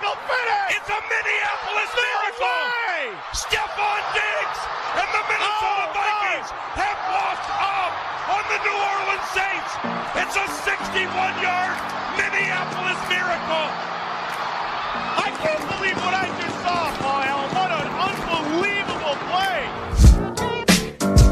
me? It's a Minneapolis miracle! Stephon Diggs and the Minnesota oh, Vikings have walked up on the New Orleans Saints. It's a 61-yard Minneapolis miracle. I can't believe what I just saw, Kyle. What an unbelievable play!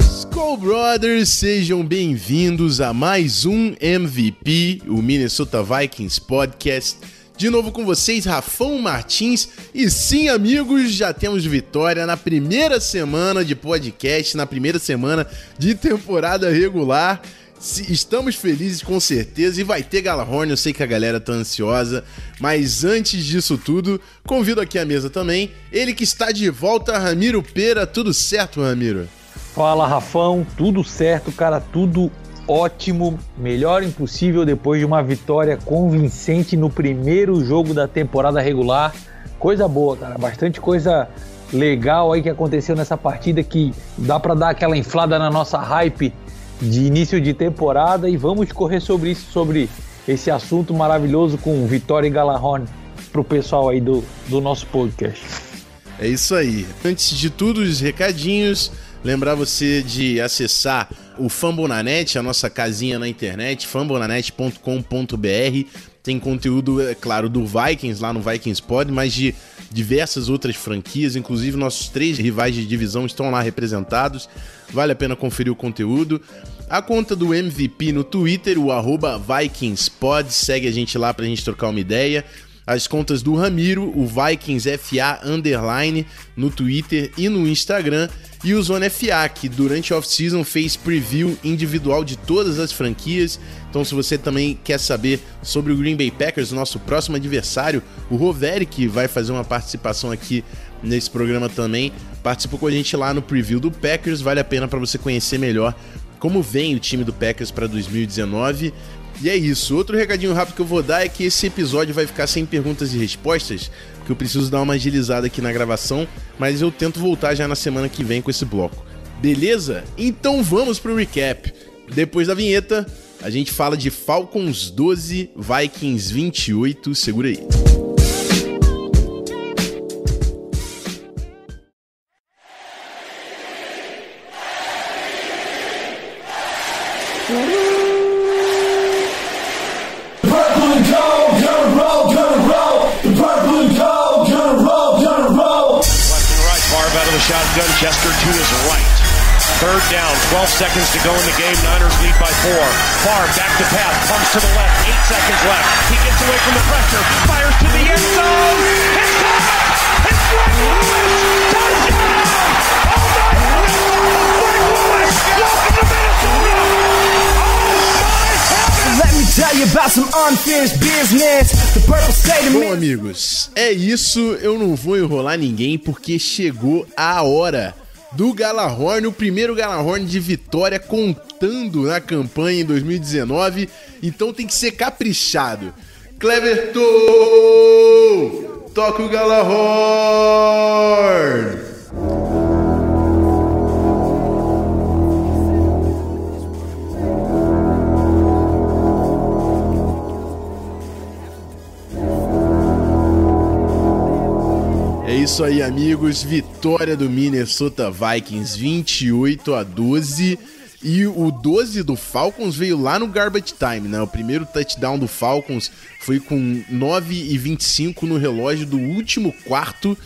Skull Brothers, sejam bem-vindos a mais um MVP, o Minnesota Vikings Podcast de novo com vocês, Rafão Martins. E sim, amigos, já temos vitória na primeira semana de podcast, na primeira semana de temporada regular. Estamos felizes com certeza e vai ter Galahorn, eu sei que a galera tá ansiosa, mas antes disso tudo, convido aqui à mesa também ele que está de volta, Ramiro Pera. Tudo certo, Ramiro? Fala, Rafão, tudo certo, cara, tudo ótimo, melhor impossível depois de uma vitória convincente no primeiro jogo da temporada regular. Coisa boa, cara, bastante coisa legal aí que aconteceu nessa partida que dá para dar aquela inflada na nossa hype de início de temporada e vamos correr sobre isso, sobre esse assunto maravilhoso com Vitória e Galahorn pro pessoal aí do, do nosso podcast. É isso aí. Antes de tudo, os recadinhos. Lembrar você de acessar o Fambonanet, a nossa casinha na internet, fambonanet.com.br. Tem conteúdo, é claro, do Vikings lá no Vikings Pod, mas de diversas outras franquias, inclusive nossos três rivais de divisão estão lá representados. Vale a pena conferir o conteúdo. A conta do MVP no Twitter, o VikingsPod, segue a gente lá pra gente trocar uma ideia as contas do Ramiro, o Vikings FA Underline, no Twitter e no Instagram, e o Zona FA, que durante a off-season fez preview individual de todas as franquias. Então, se você também quer saber sobre o Green Bay Packers, nosso próximo adversário, o Roveri, que vai fazer uma participação aqui nesse programa também, participou com a gente lá no preview do Packers. Vale a pena para você conhecer melhor como vem o time do Packers para 2019. E é isso. Outro recadinho rápido que eu vou dar é que esse episódio vai ficar sem perguntas e respostas, que eu preciso dar uma agilizada aqui na gravação, mas eu tento voltar já na semana que vem com esse bloco. Beleza? Então vamos pro recap. Depois da vinheta, a gente fala de Falcons 12, Vikings 28. Segura aí. Seconds to go in the game. Niners lead by four. Far back to pass, comes to the left. Eight seconds left. He gets away from the pressure, fires to the end zone. It's caught! It's Greg Lewis! Touchdown! Oh my God! Greg Lewis! Welcome to Minnesota! Bom, amigos, é isso. Eu não vou enrolar ninguém porque chegou a hora do Galahorn, o primeiro Galahorn de vitória contando na campanha em 2019. Então tem que ser caprichado. Cleverton, toca o Galahorn! Isso aí, amigos. Vitória do Minnesota Vikings 28 a 12. E o 12 do Falcons veio lá no garbage time, né? O primeiro touchdown do Falcons foi com 9 e 25 no relógio do último quarto.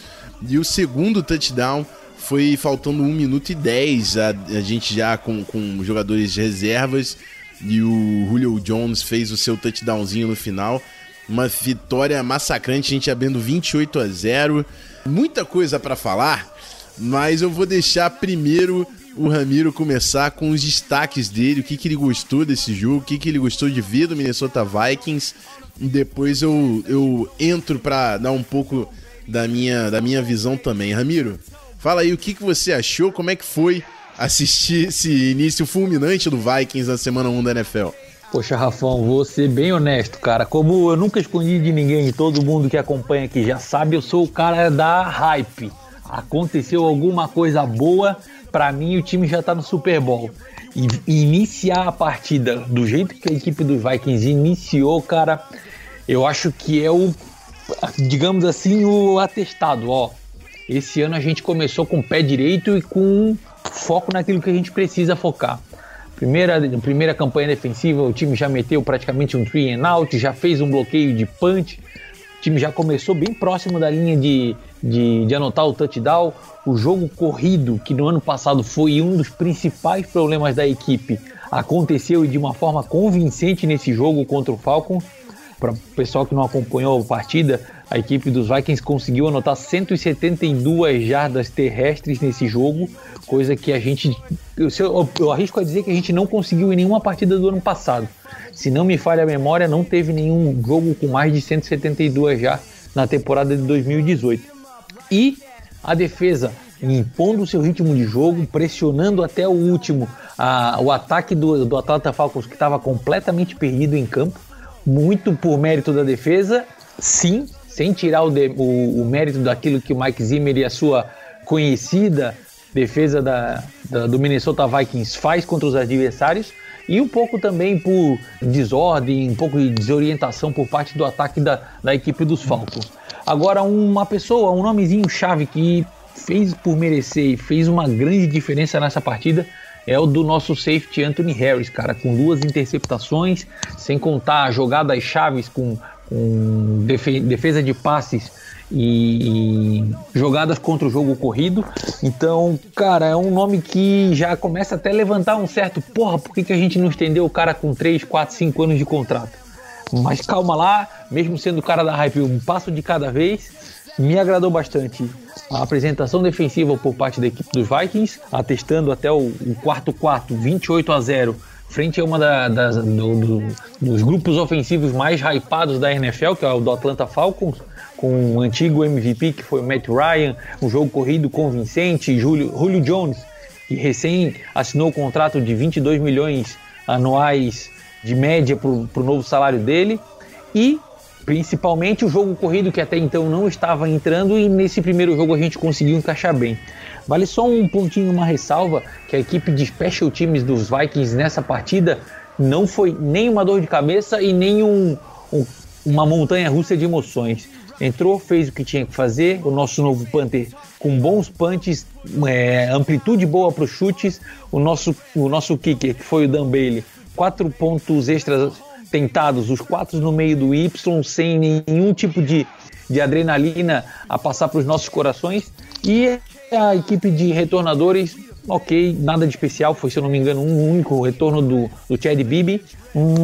E o segundo touchdown foi faltando 1 minuto e 10. A, a gente já com, com jogadores reservas. E o Julio Jones fez o seu touchdownzinho no final. Uma vitória massacrante, a gente abrindo 28 a 0. Muita coisa para falar, mas eu vou deixar primeiro o Ramiro começar com os destaques dele, o que, que ele gostou desse jogo, o que, que ele gostou de ver do Minnesota Vikings. E depois eu, eu entro para dar um pouco da minha, da minha visão também. Ramiro, fala aí o que, que você achou, como é que foi assistir esse início fulminante do Vikings na semana 1 da NFL. Poxa, Rafão, vou ser bem honesto, cara. Como eu nunca escondi de ninguém, todo mundo que acompanha aqui já sabe, eu sou o cara da hype. Aconteceu alguma coisa boa, para mim o time já tá no Super Bowl. E iniciar a partida do jeito que a equipe dos Vikings iniciou, cara, eu acho que é o, digamos assim, o atestado, ó. Esse ano a gente começou com o pé direito e com foco naquilo que a gente precisa focar. Primeira, primeira campanha defensiva, o time já meteu praticamente um three and out, já fez um bloqueio de punch, o time já começou bem próximo da linha de, de, de anotar o touchdown. O jogo corrido, que no ano passado foi um dos principais problemas da equipe, aconteceu de uma forma convincente nesse jogo contra o Falcons. Para o pessoal que não acompanhou a partida, a equipe dos Vikings conseguiu anotar 172 jardas terrestres nesse jogo, coisa que a gente. Eu, eu, arrisco a dizer que a gente não conseguiu em nenhuma partida do ano passado. Se não me falha a memória, não teve nenhum jogo com mais de 172 já na temporada de 2018. E a defesa impondo o seu ritmo de jogo, pressionando até o último a, o ataque do, do Atlanta Falcons, que estava completamente perdido em campo muito por mérito da defesa, sim, sem tirar o, de, o, o, mérito daquilo que o Mike Zimmer e a sua conhecida defesa da, da, do Minnesota Vikings faz contra os adversários, e um pouco também por desordem, um pouco de desorientação por parte do ataque da, da equipe dos Falcons. Agora, uma pessoa, um nomezinho chave que fez por merecer e fez uma grande diferença nessa partida é o do nosso safety Anthony Harris, cara, com duas interceptações, sem contar jogadas chaves com, com defesa de passes e, e, jogadas contra o jogo corrido. Então, cara, é um nome que já começa até a levantar um certo, porra, por que, que a gente não estendeu o cara com 3, 4, 5 anos de contrato? Mas calma lá, mesmo sendo o cara da hype, um passo de cada vez, me agradou bastante a apresentação defensiva por parte da equipe dos Vikings, atestando até o, quarto quarto, 28 a 0, frente a uma da, das, do, do, dos grupos ofensivos mais hypados da NFL, que é o do Atlanta Falcons, com o antigo MVP que foi o Matt Ryan, um jogo corrido convincente, Julio, Julio Jones, que recém assinou o contrato de 22 milhões anuais de média para o novo salário dele, e Principalmente o jogo corrido que até então não estava entrando e nesse primeiro jogo a gente conseguiu encaixar bem. Vale só um pontinho, uma ressalva, que a equipe de special teams dos Vikings nessa partida não foi nem uma dor de cabeça e nem um, um, uma montanha russa de emoções. Entrou, fez o que tinha que fazer, o nosso novo Panther com bons punches, é, amplitude boa para os chutes, o nosso, o nosso kicker, que foi o Dan Bailey, quatro pontos extras tentados, os quatro no meio do Y, sem nenhum tipo de, de adrenalina a passar para os nossos corações. E a equipe de retornadores, ok, nada de especial, foi, se eu não me engano, um único retorno do, do Chad Bibi,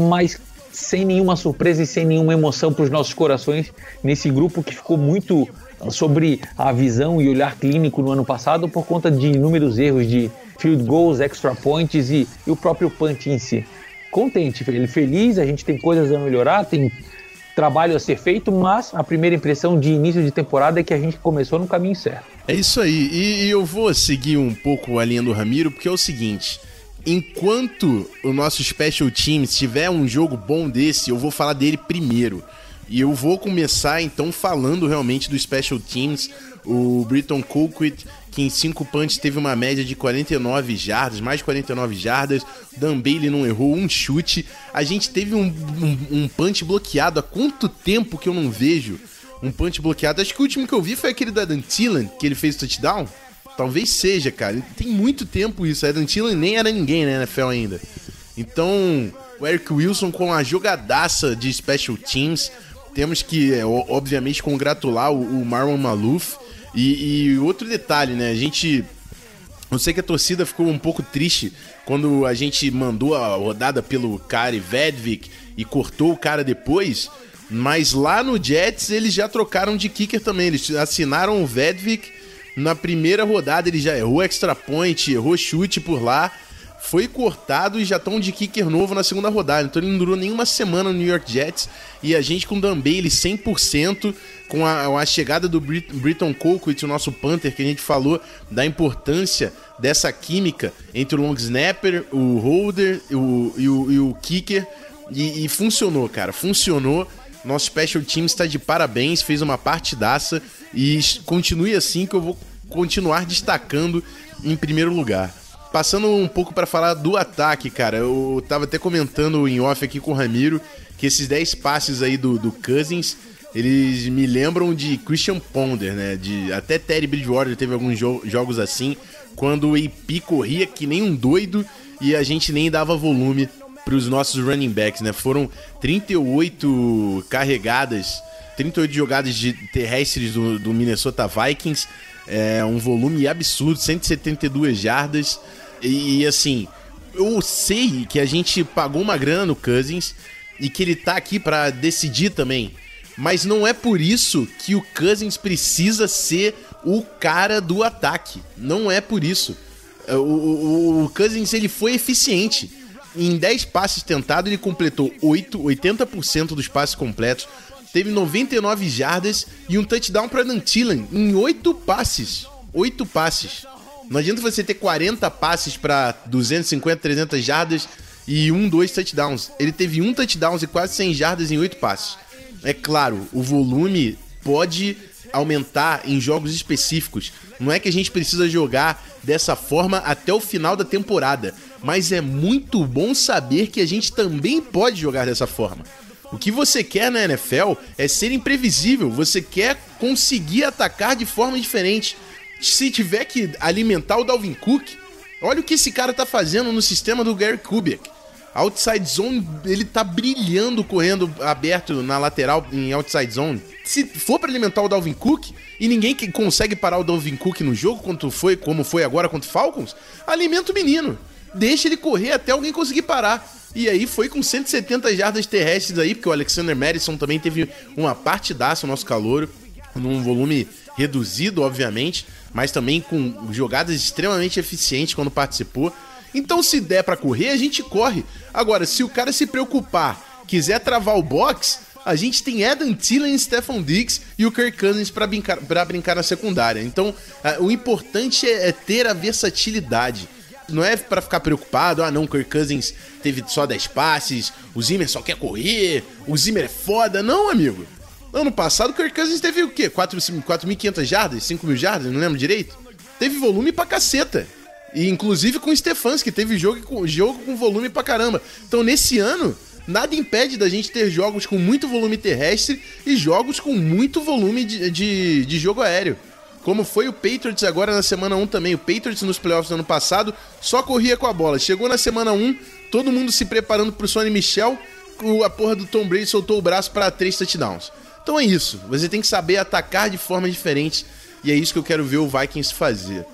mas sem nenhuma surpresa e sem nenhuma emoção para os nossos corações nesse grupo que ficou muito sobre a visão e olhar clínico no ano passado por conta de inúmeros erros de field goals, extra points e, e o próprio punch em si. Contente, ele feliz, a gente tem coisas a melhorar, tem trabalho a ser feito, mas a primeira impressão de início de temporada é que a gente começou no caminho certo. É isso aí, e, e eu vou seguir um pouco a linha do Ramiro, porque é o seguinte. Enquanto o nosso Special Teams tiver um jogo bom desse, eu vou falar dele primeiro. E eu vou começar então falando realmente do Special Teams. O Britton Colquitt que em 5 punts teve uma média de 49 jardas, mais de 49 jardas. Dan Bailey não errou um chute. A gente teve um, um, um punch bloqueado. Há quanto tempo que eu não vejo um punch bloqueado? Acho que o último que eu vi foi aquele da Dan Thielen, que ele fez touchdown. Talvez seja, cara. Tem muito tempo isso. A Dan Thielen nem era ninguém na NFL ainda. Então, o Eric Wilson com a jogadaça de special teams. Temos que, é, obviamente, congratular o, Marlon Maluf e, e outro detalhe, né? A gente eu sei que a torcida ficou um pouco triste quando a gente mandou a rodada pelo Kari Vedvik e cortou o cara depois, mas lá no Jets eles já trocaram de kicker também. Eles assinaram o Vedvik na primeira rodada, ele já errou extra point, errou chute por lá. Foi cortado e já estão de kicker novo na segunda rodada. Então ele não durou nenhuma semana no New York Jets. E a gente com o Dan Bailey 100%, com a, a chegada do Brit Britton Colquitt, o nosso Panther, que a gente falou da importância dessa química entre o long snapper, o holder o, e, o, e o kicker. E, e funcionou, cara. Funcionou. Nosso special team está de parabéns, fez uma partidaça e continue assim que eu vou continuar destacando em primeiro lugar. Passando um pouco para falar do ataque, cara, eu tava até comentando em off aqui com o Ramiro que esses 10 passes aí do, do Cousins, eles me lembram de Christian Ponder, né? De, até Terry Bridgewater teve alguns jo jogos assim, quando o AP corria que nem um doido e a gente nem dava volume para os nossos running backs, né? Foram 38 carregadas, 38 jogadas de terrestres do, do Minnesota Vikings, é um volume absurdo, 172 jardas. E, assim, eu sei que a gente pagou uma grana no Cousins e que ele tá aqui para decidir também. Mas não é por isso que o Cousins precisa ser o cara do ataque. Não é por isso. O, o, o Cousins ele foi eficiente. Em 10 passes tentados, ele completou 8, 80% dos passes completos. Teve 99 jardas e um touchdown para Dantilan em 8 passes. 8 passes. Não adianta você ter 40 passes para 250, 300 jardas e um, dois touchdowns. Ele teve um touchdown e quase 100 jardas em 8 passes. É claro, o volume pode aumentar em jogos específicos. Não é que a gente precisa jogar dessa forma até o final da temporada, mas é muito bom saber que a gente também pode jogar dessa forma. O que você quer na NFL é ser imprevisível, você quer conseguir atacar de forma diferente. Se tiver que alimentar o Dalvin Cook, olha o que esse cara tá fazendo no sistema do Gary Kubiak. Outside zone, ele tá brilhando correndo aberto na lateral em outside zone. Se for para alimentar o Dalvin Cook e ninguém que consegue parar o Dalvin Cook no jogo, quanto foi, como foi agora contra o Falcons, alimenta o menino. Deixa ele correr até alguém conseguir parar. E aí foi com 170 jardas terrestres aí, porque o Alexander Madison também teve uma partidaça, o nosso calouro, num volume reduzido, obviamente, mas também com jogadas extremamente eficientes quando participou. Então, se der para correr, a gente corre. Agora, se o cara se preocupar, quiser travar o box, a gente tem Adam Thielen, Stephon Diggs e o Kirk Cousins para brincar, brincar na secundária. Então, o importante é, é ter a versatilidade. Não é para ficar preocupado, ah não, Kirk Cousins teve só 10 passes, o Zimmer só quer correr, o Zimmer é foda. Não, amigo. Ano passado o Kirk Cousins teve o quê? 4.500 jardas? 5.000 jardas? Não lembro direito. Teve volume pra caceta. E inclusive com o Stefanski, teve jogo, jogo com volume pra caramba. Então nesse ano, nada impede da gente ter jogos com muito volume terrestre e jogos com muito volume de, de, de jogo aéreo. Como foi o Patriots agora na semana 1 também. O Patriots nos playoffs do ano passado só corria com a bola. Chegou na semana 1, todo mundo se preparando pro Sonny Michel. A porra do Tom Brady soltou o braço para três touchdowns. Então é isso. Você tem que saber atacar de forma diferente. E é isso que eu quero ver o Vikings fazer.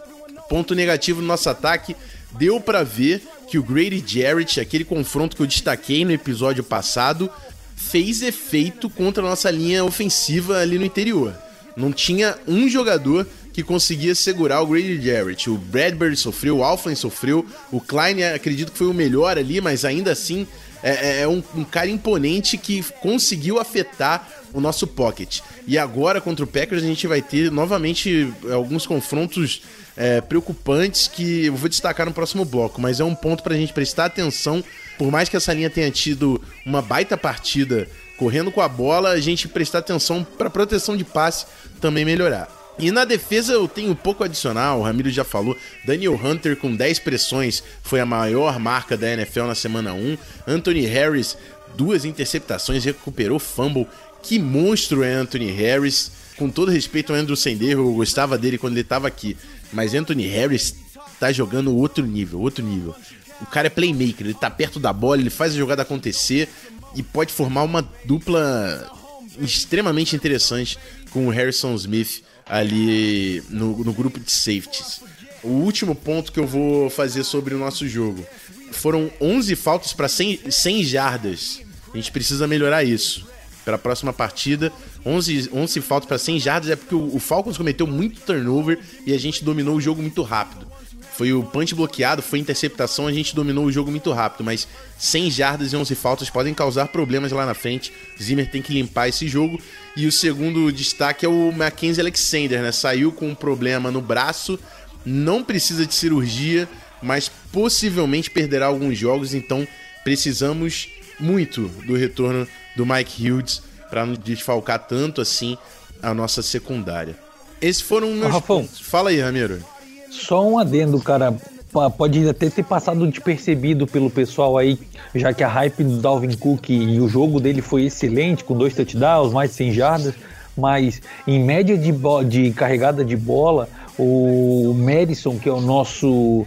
Ponto negativo no nosso ataque, deu para ver que o Grady Jarrett, aquele confronto que eu destaquei no episódio passado, fez efeito contra a nossa linha ofensiva ali no interior. Não tinha um jogador que conseguia segurar o Grady Jarrett. O Bradbury sofreu, o Alflin sofreu, o Klein acredito que foi o melhor ali, mas ainda assim é, é, é um, um, cara imponente que conseguiu afetar o nosso pocket. E agora contra o Packers a gente vai ter novamente alguns confrontos é, preocupantes que eu vou destacar no próximo bloco, mas é um ponto para a gente prestar atenção. Por mais que essa linha tenha tido uma baita partida correndo com a bola, a gente prestar atenção para proteção de passe também melhorar. E na defesa eu tenho um pouco adicional, o Ramiro já falou. Daniel Hunter com 10 pressões foi a maior marca da NFL na semana 1. Anthony Harris, duas interceptações, recuperou fumble. Que monstro é Anthony Harris. Com todo respeito ao Andrew Sender, eu gostava dele quando ele estava aqui. Mas Anthony Harris tá jogando outro nível, outro nível. O cara é playmaker, ele tá perto da bola, ele faz a jogada acontecer e pode formar uma dupla extremamente interessante com o Harrison Smith ali no, no grupo de safeties. O último ponto que eu vou fazer sobre o nosso jogo. Foram 11 faltas para 100, 100 jardas. A gente precisa melhorar isso. Para a próxima partida, 11, 11 faltas para 100 jardas é porque o, o Falcons cometeu muito turnover e a gente dominou o jogo muito rápido. Foi o punch bloqueado, foi interceptação, a gente dominou o jogo muito rápido, mas 100 jardas e 11 faltas podem causar problemas lá na frente. Zimmer tem que limpar esse jogo. E o segundo destaque é o Mackenzie Alexander, né? Saiu com um problema no braço, não precisa de cirurgia, mas possivelmente perderá alguns jogos, então precisamos muito do retorno do Mike Hughes para não desfalcar tanto assim a nossa secundária. Esses foram meus Rafão, pontos. Fala aí, Ramiro. Só um adendo, cara. Pode até ter passado despercebido pelo pessoal aí, já que a hype do Dalvin Cook e o jogo dele foi excelente, com dois touchdowns, mais de 100 jardas, mas em média de, de carregada de bola, o Madison, que é o nosso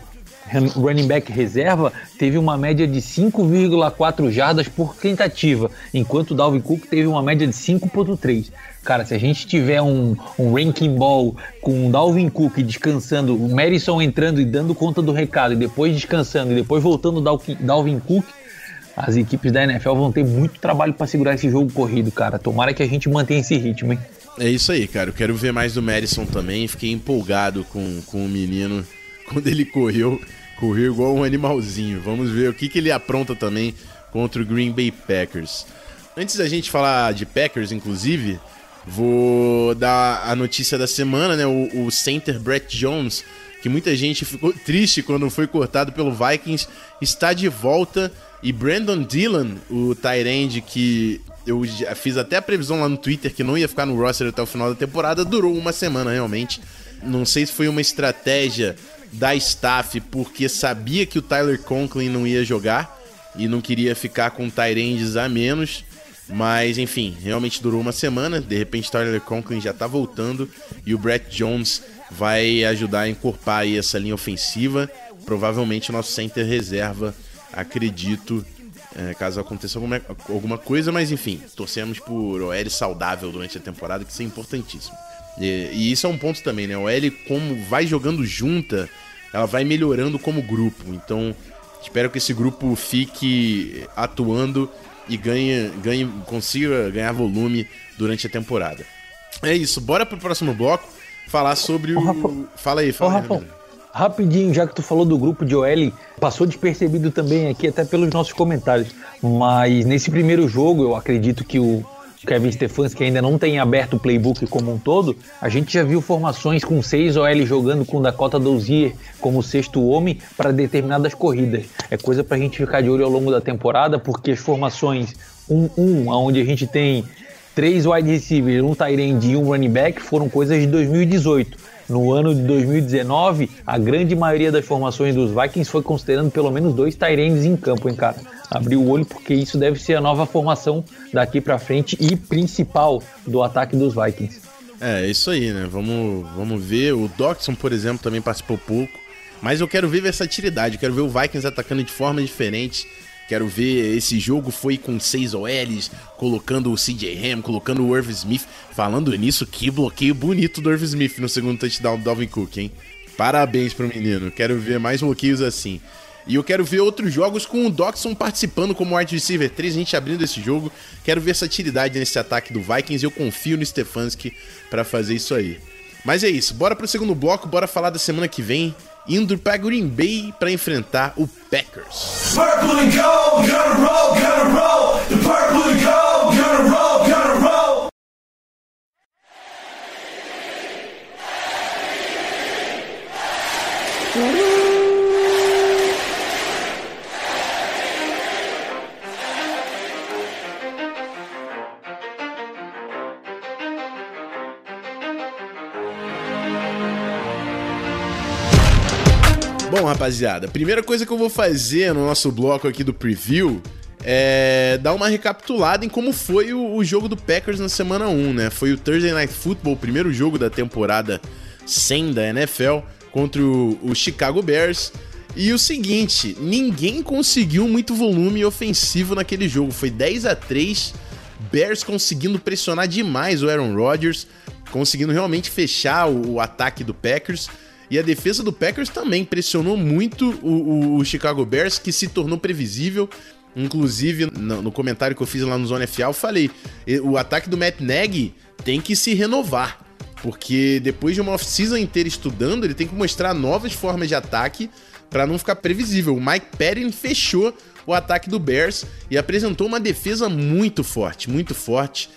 running back reserva, teve uma média de 5,4 jardas por tentativa, enquanto o Dalvin Cook teve uma média de 5,3. Cara, se a gente tiver um, um ranking ball com o Dalvin Cook descansando, o Madison entrando e dando conta do recado, e depois descansando, e depois voltando o Dalvin Cook, as equipes da NFL vão ter muito trabalho para segurar esse jogo corrido, cara. Tomara que a gente mantenha esse ritmo, hein? É isso aí, cara. Eu quero ver mais do Madison também. Fiquei empolgado com, com o menino quando ele correu. Correu igual um animalzinho. Vamos ver o que, que ele apronta também contra o Green Bay Packers. Antes da gente falar de Packers, inclusive, Vou dar a notícia da semana, né? O, o center Brett Jones, que muita gente ficou triste quando foi cortado pelo Vikings, está de volta. E Brandon Dillon, o Tyrande que eu fiz até a previsão lá no Twitter que não ia ficar no roster até o final da temporada, durou uma semana realmente. Não sei se foi uma estratégia da staff porque sabia que o Tyler Conklin não ia jogar e não queria ficar com Tyrandes a menos. Mas, enfim, realmente durou uma semana. De repente, Tyler Conklin já tá voltando e o Brett Jones vai ajudar a encorpar aí essa linha ofensiva. Provavelmente nosso center reserva, acredito, é, caso aconteça alguma, alguma coisa. Mas, enfim, torcemos por OL saudável durante a temporada, que isso é importantíssimo. E, e isso é um ponto também, né? O OL, como vai jogando junta, ela vai melhorando como grupo. Então, espero que esse grupo fique atuando e ganhe, ganhe, consiga ganhar volume durante a temporada. É isso, bora pro próximo bloco falar sobre o. Rafa, fala aí, fala aí. rapidinho, já que tu falou do grupo de OL, passou despercebido também aqui, até pelos nossos comentários. Mas nesse primeiro jogo, eu acredito que o Kevin Stefanski ainda não tem aberto o playbook como um todo, a gente já viu formações com seis OL jogando com Dakota Dozier como sexto homem para determinadas corridas. É coisa para a gente ficar de olho ao longo da temporada, porque as formações 1-1, onde a gente tem três wide receivers, um tight end e um running back, foram coisas de 2018. No ano de 2019, a grande maioria das formações dos Vikings foi considerando pelo menos dois Tyrands em campo, hein, cara? Abriu o olho porque isso deve ser a nova formação daqui para frente e principal do ataque dos Vikings. É, isso aí, né? Vamos, vamos ver. O Doxson, por exemplo, também participou pouco. Mas eu quero ver versatilidade, eu quero ver o Vikings atacando de forma diferente Quero ver esse jogo foi com seis OLs, colocando o CJ Ham, colocando o Irv Smith. Falando nisso, que bloqueio bonito do Irv Smith no segundo touchdown do Dalvin Cook, hein? Parabéns pro menino. Quero ver mais bloqueios assim. E eu quero ver outros jogos com o Doxson participando como wide receiver 3, a gente abrindo esse jogo. Quero versatilidade nesse ataque do Vikings eu confio no Stefanski para fazer isso aí. Mas é isso, bora pro segundo bloco, bora falar da semana que vem indo para Green Bay para enfrentar o Packers. Rapaziada, primeira coisa que eu vou fazer no nosso bloco aqui do preview é dar uma recapitulada em como foi o, o, jogo do Packers na semana 1, né? Foi o Thursday Night Football, o primeiro jogo da temporada 100 da NFL contra o, o Chicago Bears. E o seguinte, ninguém conseguiu muito volume ofensivo naquele jogo. Foi 10 a 3 Bears conseguindo pressionar demais o Aaron Rodgers, conseguindo realmente fechar o, o ataque do Packers. E a defesa do Packers também pressionou muito o, o, o Chicago Bears, que se tornou previsível. Inclusive, no, no, comentário que eu fiz lá no Zona FA, eu falei: o ataque do Matt Nagy tem que se renovar. porque depois de uma off-season inteira estudando, ele tem que mostrar novas formas de ataque para não ficar previsível. O Mike Patton fechou o ataque do Bears e apresentou uma defesa muito forte, muito forte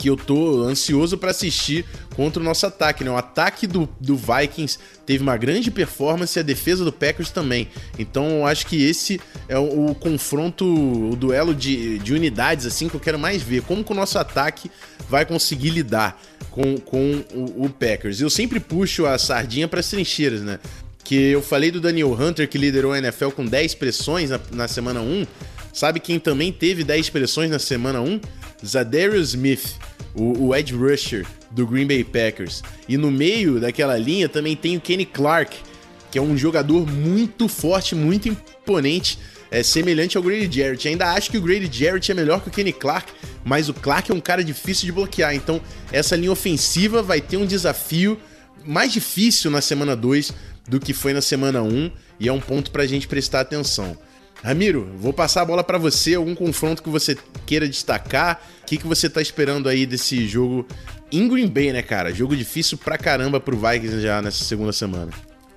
que eu tô ansioso para assistir contra o nosso ataque, né? O ataque do, do Vikings teve uma grande performance e a defesa do Packers também. Então eu acho que esse é o, o confronto, o duelo de, de unidades assim que eu quero mais ver. Como que o nosso ataque vai conseguir lidar com, com o, o Packers. Eu sempre puxo a sardinha para as trincheiras, né? Que eu falei do Daniel Hunter, que liderou a NFL com 10 pressões na, na semana 1. Sabe quem também teve 10 pressões na semana 1? Zadarius Smith o, o edge rusher do Green Bay Packers. E no meio daquela linha também tem o Kenny Clark, que é um jogador muito forte, muito imponente, é semelhante ao Grady Jarrett. Ainda acho que o Grady Jarrett é melhor que o Kenny Clark, mas o Clark é um cara difícil de bloquear. Então, essa linha ofensiva vai ter um desafio mais difícil na semana 2 do que foi na semana 1, um, e é um ponto pra gente prestar atenção. Ramiro, vou passar a bola para você, algum confronto que você queira destacar. O que, que você tá esperando aí desse jogo em Green Bay, né, cara? Jogo difícil pra caramba pro Vikings já nessa segunda semana.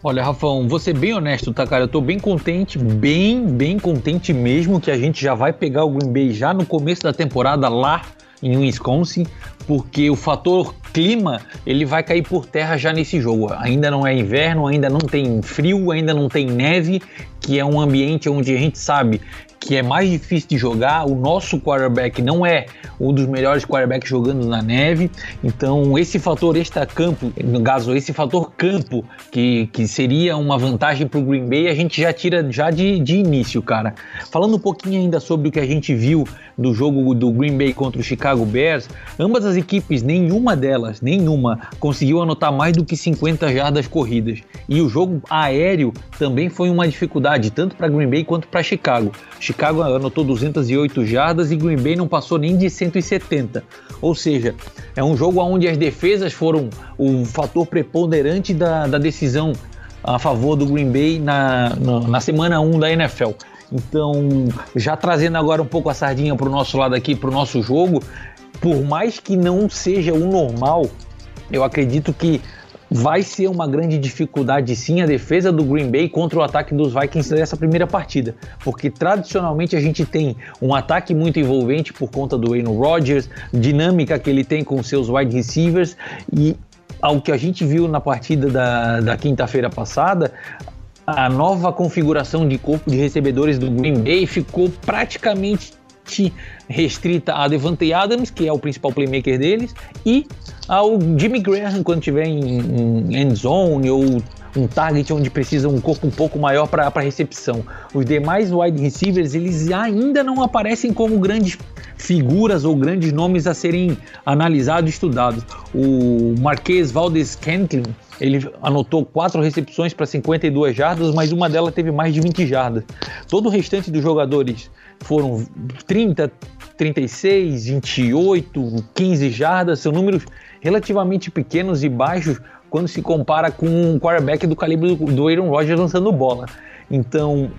Olha, Rafão, vou ser bem honesto, tá, cara? Eu tô bem contente, bem, bem contente mesmo que a gente já vai pegar o Green Bay já no começo da temporada lá em Wisconsin, porque o fator clima ele vai cair por terra já nesse jogo. Ainda não é inverno, ainda não tem frio, ainda não tem neve, que é um ambiente onde a gente sabe que é mais difícil de jogar. O nosso quarterback não é um dos melhores quarterbacks jogando na neve. Então, esse fator extra-campo, no caso, esse fator campo, que, que seria uma vantagem para o Green Bay, a gente já tira já de, de início, cara. Falando um pouquinho ainda sobre o que a gente viu do jogo do Green Bay contra o Chicago Bears, ambas as equipes, nenhuma delas, nenhuma, conseguiu anotar mais do que 50 jardas corridas. E o jogo aéreo também foi uma dificuldade, tanto para Green Bay quanto para Chicago. Chicago anotou 208 jardas e Green Bay não passou nem de 170. Ou seja, é um jogo onde as defesas foram o fator preponderante da, da decisão a favor do Green Bay na, na, na semana 1 da NFL. Então, já trazendo agora um pouco a sardinha para o nosso lado aqui, para o nosso jogo, por mais que não seja o normal, eu acredito que vai ser uma grande dificuldade sim a defesa do Green Bay contra o ataque dos Vikings nessa primeira partida, porque tradicionalmente a gente tem um ataque muito envolvente por conta do Aaron Rodgers, dinâmica que ele tem com seus wide receivers. E ao que a gente viu na partida da, da quinta-feira passada, a nova configuração de corpo de recebedores do Green Bay ficou praticamente restrita a Devante Adams, que é o principal playmaker deles, e ao Jimmy Graham quando tiver em, em end zone ou um target onde precisa um corpo um pouco maior para recepção. Os demais wide receivers eles ainda não aparecem como grandes figuras ou grandes nomes a serem analisados e estudados. O Marquês Valdez Cantlin ele anotou quatro recepções para 52 jardas, mas uma delas teve mais de 20 jardas. Todo o restante dos jogadores foram 30, 36, 28, 15 jardas, são números relativamente pequenos e baixos quando se compara com um quarterback do calibre do Aaron Rodgers lançando bola. Então,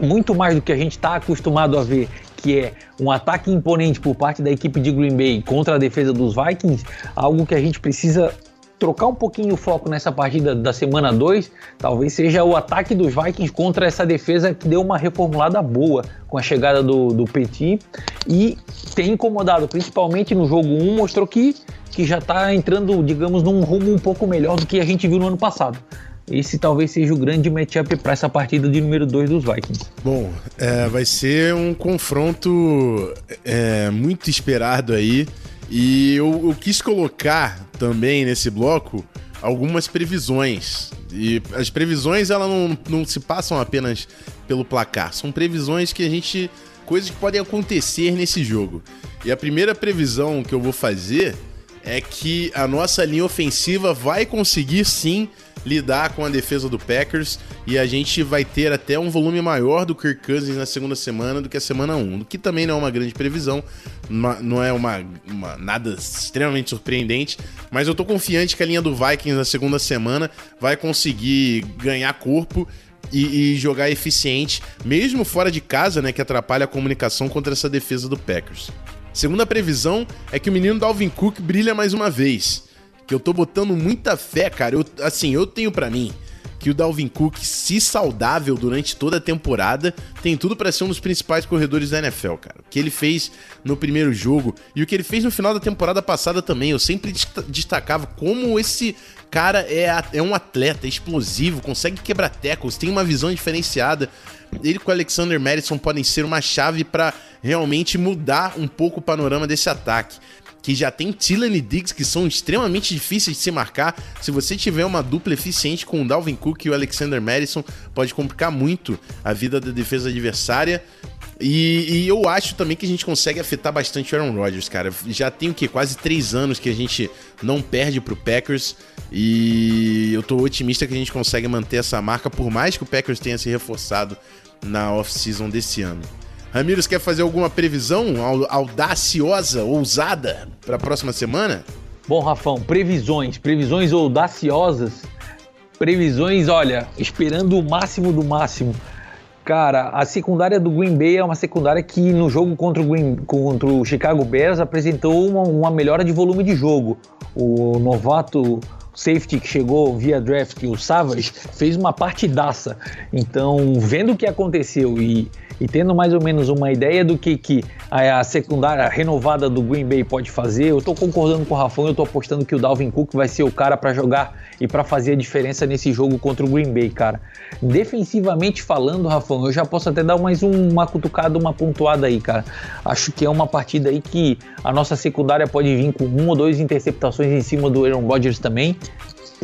muito mais do que a gente está acostumado a ver, que é um ataque imponente por parte da equipe de Green Bay contra a defesa dos Vikings, algo que a gente precisa trocar um pouquinho o foco nessa partida da semana 2, talvez seja o ataque dos Vikings contra essa defesa que deu uma reformulada boa com a chegada do, do Petit e tem incomodado, principalmente no jogo 1, mostrou que, que já está entrando, digamos, num rumo um pouco melhor do que a gente viu no ano passado. Esse talvez seja o grande matchup para essa partida de número 2 dos Vikings. Bom, é, vai ser um confronto é, muito esperado aí. E eu, eu quis colocar também nesse bloco algumas previsões. E as previsões elas não, não se passam apenas pelo placar, são previsões que a gente. coisas que podem acontecer nesse jogo. E a primeira previsão que eu vou fazer é que a nossa linha ofensiva vai conseguir sim lidar com a defesa do Packers e a gente vai ter até um volume maior do Kirk Cousins na segunda semana do que a semana 1, o que também não é uma grande previsão, não é uma, uma, nada extremamente surpreendente, mas eu tô confiante que a linha do Vikings na segunda semana vai conseguir ganhar corpo e, e, jogar eficiente, mesmo fora de casa, né, que atrapalha a comunicação contra essa defesa do Packers. Segunda previsão é que o menino Dalvin Cook brilha mais uma vez que eu tô botando muita fé, cara. Eu, assim, eu tenho para mim que o Dalvin Cook, se saudável durante toda a temporada, tem tudo para ser um dos principais corredores da NFL, cara. O que ele fez no primeiro jogo e o que ele fez no final da temporada passada também, eu sempre destacava como esse cara é, é um atleta explosivo, consegue quebrar tackles, tem uma visão diferenciada. Ele com o Alexander Madison podem ser uma chave para realmente mudar um pouco o panorama desse ataque que já tem Tillan e Diggs, que são extremamente difíceis de se marcar. Se você tiver uma dupla eficiente com o Dalvin Cook e o Alexander Madison, pode complicar muito a vida da defesa adversária. E, e, eu acho também que a gente consegue afetar bastante o Aaron Rodgers, cara. Já tem o que? Quase três anos que a gente não perde pro Packers. E eu tô otimista que a gente consegue manter essa marca, por mais que o Packers tenha se reforçado na off-season desse ano. Ramires quer fazer alguma previsão audaciosa, ousada para a próxima semana? Bom, Rafão, previsões, previsões audaciosas, previsões, olha, esperando o máximo do máximo. Cara, a secundária do Green Bay é uma secundária que no jogo contra o, Green, contra o Chicago Bears apresentou uma, uma melhora de volume de jogo. O novato safety que chegou via draft, o Savage, fez uma partidaça. Então, vendo o que aconteceu e e tendo mais ou menos uma ideia do que, que a, secundária renovada do Green Bay pode fazer, eu estou concordando com o Rafão, eu estou apostando que o Dalvin Cook vai ser o cara para jogar e para fazer a diferença nesse jogo contra o Green Bay, cara. Defensivamente falando, Rafão, eu já posso até dar mais uma cutucada, uma pontuada aí, cara. Acho que é uma partida aí que a nossa secundária pode vir com uma ou duas interceptações em cima do Aaron Rodgers também,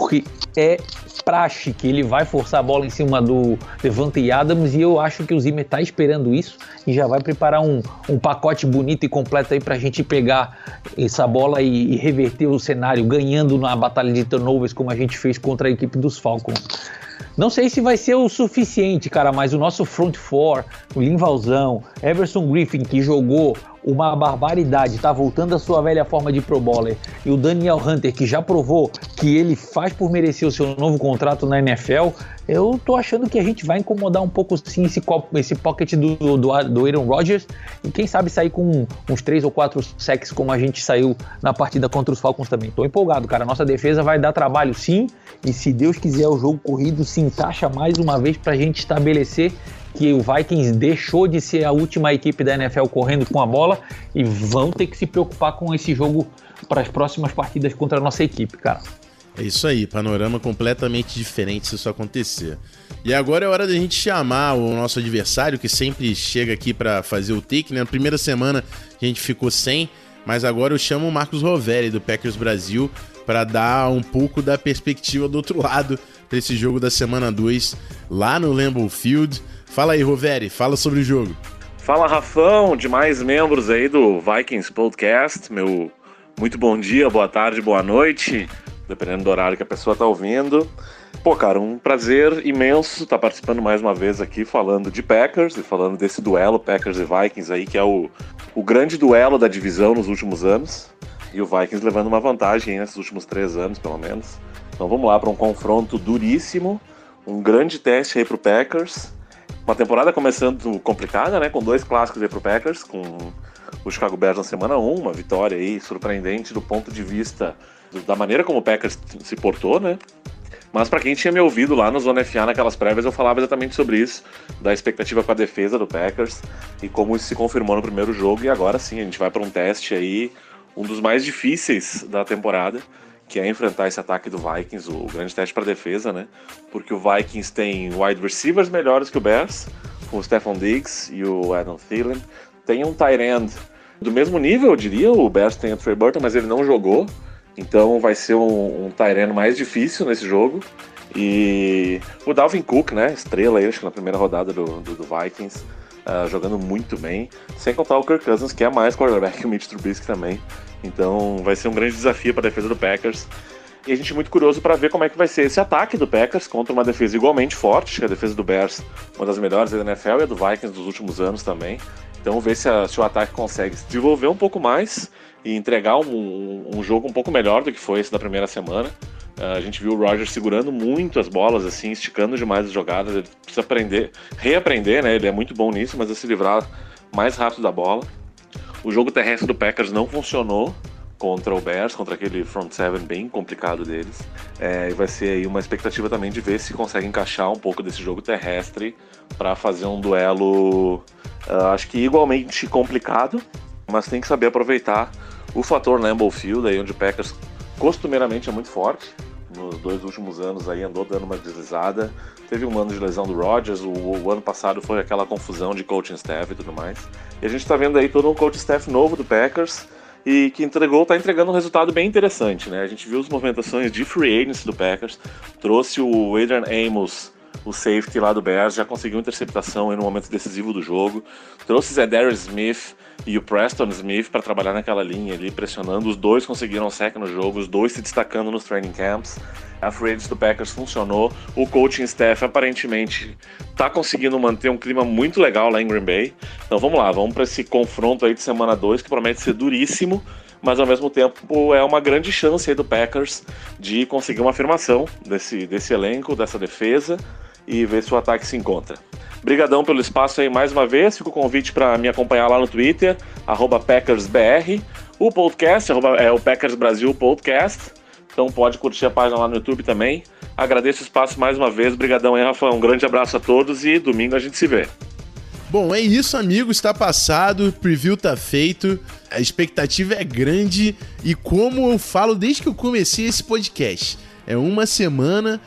porque é praxe que ele vai forçar a bola em cima do Levante Adams e eu acho que o Zimmer está esperando isso e já vai preparar um, um pacote bonito e completo aí para a gente pegar essa bola e, e, reverter o cenário, ganhando na batalha de turnovers como a gente fez contra a equipe dos Falcons. Não sei se vai ser o suficiente, cara, mas o nosso front four, o Linvalzão, Everson Griffin, que jogou uma barbaridade, tá? Voltando à sua velha forma de pro bowler, e o Daniel Hunter, que já provou que ele faz por merecer o seu novo contrato na NFL, eu tô achando que a gente vai incomodar um pouco sim esse, esse pocket do, do, do Aaron Rodgers, e quem sabe sair com uns três ou quatro sacks como a gente saiu na partida contra os Falcons também. Tô empolgado, cara. Nossa defesa vai dar trabalho sim, e se Deus quiser o jogo corrido se encaixa mais uma vez pra gente estabelecer que o Vikings deixou de ser a última equipe da NFL correndo com a bola e vão ter que se preocupar com esse jogo para as próximas partidas contra a nossa equipe, cara. É isso aí, panorama completamente diferente se isso acontecer. E agora é hora da gente chamar o nosso adversário, que sempre chega aqui para fazer o take, né? Na primeira semana a gente ficou sem, mas agora eu chamo o Marcos Roveri, do Packers Brasil, para dar um pouco da perspectiva do outro lado para esse jogo da semana 2 lá no Lambeau Field. Fala aí, Roveri, fala sobre o jogo. Fala, Rafão, demais membros aí do Vikings Podcast. Meu muito bom dia, boa tarde, boa noite, dependendo do horário que a pessoa tá ouvindo. Pô, cara, um prazer imenso estar tá participando mais uma vez aqui falando de Packers e falando desse duelo Packers e Vikings aí, que é o, o grande duelo da divisão nos últimos anos. E o Vikings levando uma vantagem nesses últimos três anos, pelo menos. Então vamos lá para um confronto duríssimo, um grande teste aí pro Packers. Uma temporada começando complicada, né? Com dois clássicos aí pro Packers, com o Chicago Bears na semana 1, uma vitória aí surpreendente do ponto de vista da maneira como o Packers se portou, né? Mas para quem tinha me ouvido lá no Zona FA naquelas prévias, eu falava exatamente sobre isso, da expectativa com a defesa do Packers e como isso se confirmou no primeiro jogo. E agora sim, a gente vai para um teste aí, um dos mais difíceis da temporada, que é enfrentar esse ataque do Vikings, o grande teste para defesa, né? Porque o Vikings tem wide receivers melhores que o Bears, com o Stephon Diggs e o Adam Thielen. Tem um tight end do mesmo nível, eu diria, o Bears tem o Trey Burton, mas ele não jogou, então vai ser um, um tight end mais difícil nesse jogo. E o Dalvin Cook, né, estrela acho que na primeira rodada do, do, do Vikings, uh, jogando muito bem, sem contar o Kirk Cousins, que é mais quarterback que o Mitch Trubisky também. Então vai ser um grande desafio para a defesa do Packers. E a gente é muito curioso para ver como é que vai ser esse ataque do Packers contra uma defesa igualmente forte, que é a defesa do Bears, uma das melhores da NFL e a do Vikings dos últimos anos também. Então ver se, a, se o ataque consegue se desenvolver um pouco mais e entregar um, um, um, jogo um pouco melhor do que foi esse da primeira semana. Uh, a gente viu o Rogers segurando muito as bolas, assim, esticando demais as jogadas. Ele precisa aprender, reaprender, né? Ele é muito bom nisso, mas a se livrar mais rápido da bola. O jogo terrestre do Packers não funcionou contra o Bears, contra aquele front seven bem complicado deles. É, e vai ser aí uma expectativa também de ver se consegue encaixar um pouco desse jogo terrestre para fazer um duelo, uh, acho que igualmente complicado, mas tem que saber aproveitar o fator Lambeau Field, aí onde o Packers costumeiramente é muito forte. Nos dois últimos anos aí andou dando uma deslizada. Teve um ano de lesão do Rodgers, o, o ano passado foi aquela confusão de coaching staff e tudo mais. E a gente está vendo aí todo um coaching staff novo do Packers e que entregou, tá entregando um resultado bem interessante, né? A gente viu as movimentações de free agency do Packers, trouxe o Adrian Amos, o safety lá do Bears, já conseguiu interceptação no momento decisivo do jogo, trouxe Zedarius Smith e o Preston Smith para trabalhar naquela linha ali, pressionando, os dois conseguiram sec no jogo, os dois se destacando nos training camps. A free do Packers funcionou, o coaching staff aparentemente tá conseguindo manter um clima muito legal lá em Green Bay. Então vamos lá, vamos para esse confronto aí de semana 2 que promete ser duríssimo, mas ao mesmo tempo é uma grande chance do Packers de conseguir uma afirmação desse, desse elenco, dessa defesa e ver se o ataque se encontra. Brigadão pelo espaço aí mais uma vez, fica o convite para me acompanhar lá no Twitter, PackersBR, o podcast, arroba, é o Packers Brasil Podcast, então pode curtir a página lá no YouTube também. Agradeço o espaço mais uma vez. Obrigadão aí, Rafa. Um grande abraço a todos e domingo a gente se vê. Bom, é isso, amigo. Está passado, o preview tá feito, a expectativa é grande e como eu falo desde que eu comecei esse podcast, é uma semana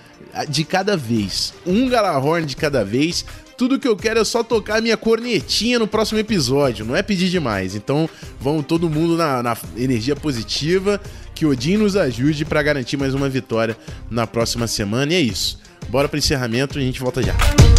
de cada vez, um Galahorn de cada vez. Tudo que eu quero é só tocar minha cornetinha no próximo episódio, não é pedir demais. Então, vamos todo mundo na, na energia positiva que Odin nos ajude para garantir mais uma vitória na próxima semana. E é isso. Bora para encerramento a gente volta já. galera,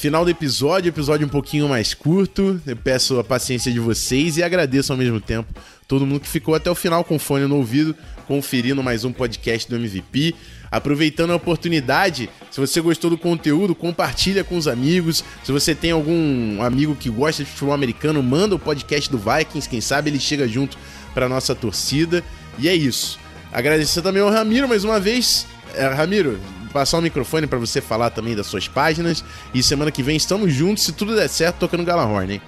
final do episódio, episódio um pouquinho mais curto. Eu peço a paciência de vocês e agradeço ao mesmo tempo todo mundo que ficou até o final com fone no ouvido, conferindo mais um podcast do MVP. Aproveitando a oportunidade, se você gostou do conteúdo, compartilha com os amigos. Se você tem algum amigo que gosta de futebol americano, manda o podcast do Vikings, quem sabe ele chega junto para nossa torcida. E é isso. Agradecer também ao Ramiro mais uma vez. É, Ramiro, passar o microfone para você falar também das suas páginas. E semana que vem estamos juntos, se tudo der certo, tocando Galahorn, hein?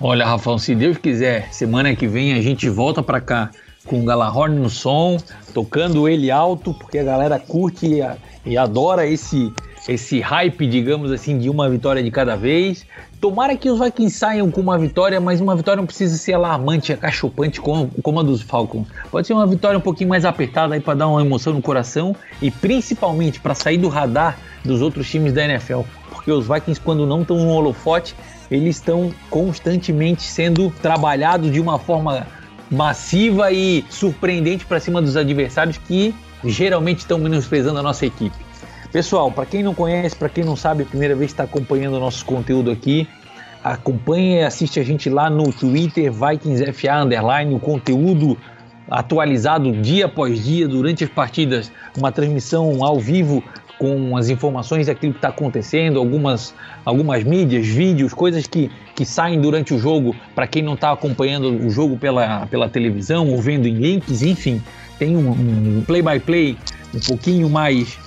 Olha, Rafão, se Deus quiser, semana que vem a gente volta para cá com o Galahorn no som, tocando ele alto, porque a galera curte e, e adora esse esse hype, digamos assim, de uma vitória de cada vez. Tomara que os Vikings saiam com uma vitória, mas uma vitória não precisa ser alarmante, acachopante como, como a dos Falcons. Pode ser uma vitória um pouquinho mais apertada aí para dar uma emoção no coração e principalmente para sair do radar dos outros times da NFL. Porque os Vikings, quando não estão no holofote, eles estão constantemente sendo trabalhados de uma forma massiva e surpreendente para cima dos adversários que geralmente estão menosprezando a nossa equipe. Pessoal, para quem não conhece, para quem não sabe, a primeira vez está acompanhando o nosso conteúdo aqui, acompanhe e assiste a gente lá no Twitter, VikingsFA Underline, o conteúdo atualizado dia após dia durante as partidas, uma transmissão ao vivo com as informações daquilo que está acontecendo, algumas, algumas mídias, vídeos, coisas que, que saem durante o jogo. Para quem não está acompanhando o jogo pela, pela televisão ou vendo em links, enfim, tem um play-by-play -play um pouquinho mais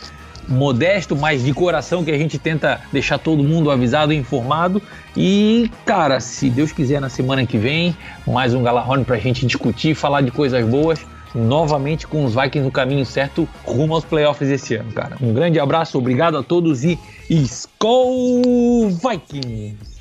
modesto, mas de coração que a gente tenta deixar todo mundo avisado e informado. E, cara, se Deus quiser, na semana que vem, mais um Galahorn pra gente discutir, falar de coisas boas, novamente com os Vikings no caminho certo rumo aos playoffs esse ano, cara. Um grande abraço, obrigado a todos e Skol Vikings!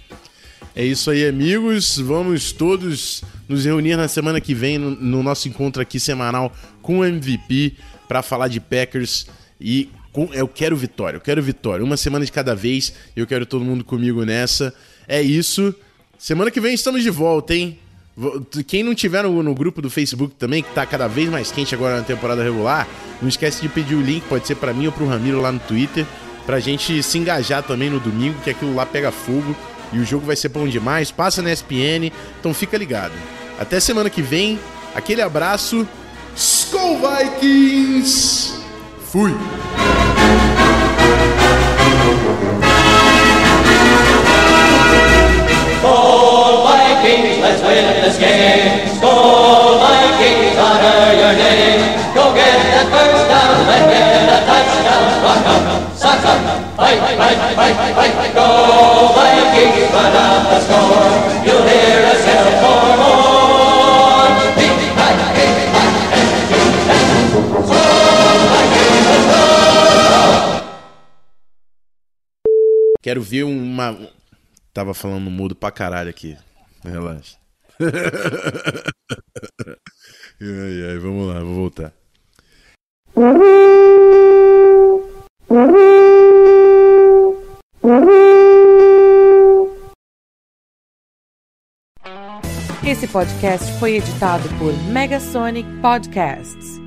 É isso aí, amigos. Vamos todos nos reunir na semana que vem no, no nosso encontro aqui semanal com o MVP para falar de Packers e Eu quero vitória, eu quero vitória. Uma semana de cada vez, eu quero todo mundo comigo nessa. É isso. Semana que vem estamos de volta, hein? Quem não tiver no, no, grupo do Facebook também, que tá cada vez mais quente agora na temporada regular, não esquece de pedir o link, pode ser para mim ou pro Ramiro lá no Twitter, pra gente se engajar também no domingo, que aquilo lá pega fogo e o jogo vai ser bom demais. Passa na ESPN, então fica ligado. Até semana que vem, aquele abraço. Skull Vikings! Fui! Oh, Skol Vikings, let's win this game. Oh, Skol Vikings, honor your name. Go get first down, let get a touchdown. Up, up, fight, fight, fight, fight. Go Vikings, run up the score. Quero ver uma Tava falando mudo pra caralho aqui. Relaxa. ai, ai, vamos lá, vou voltar. Esse podcast foi editado por Megasonic Podcasts.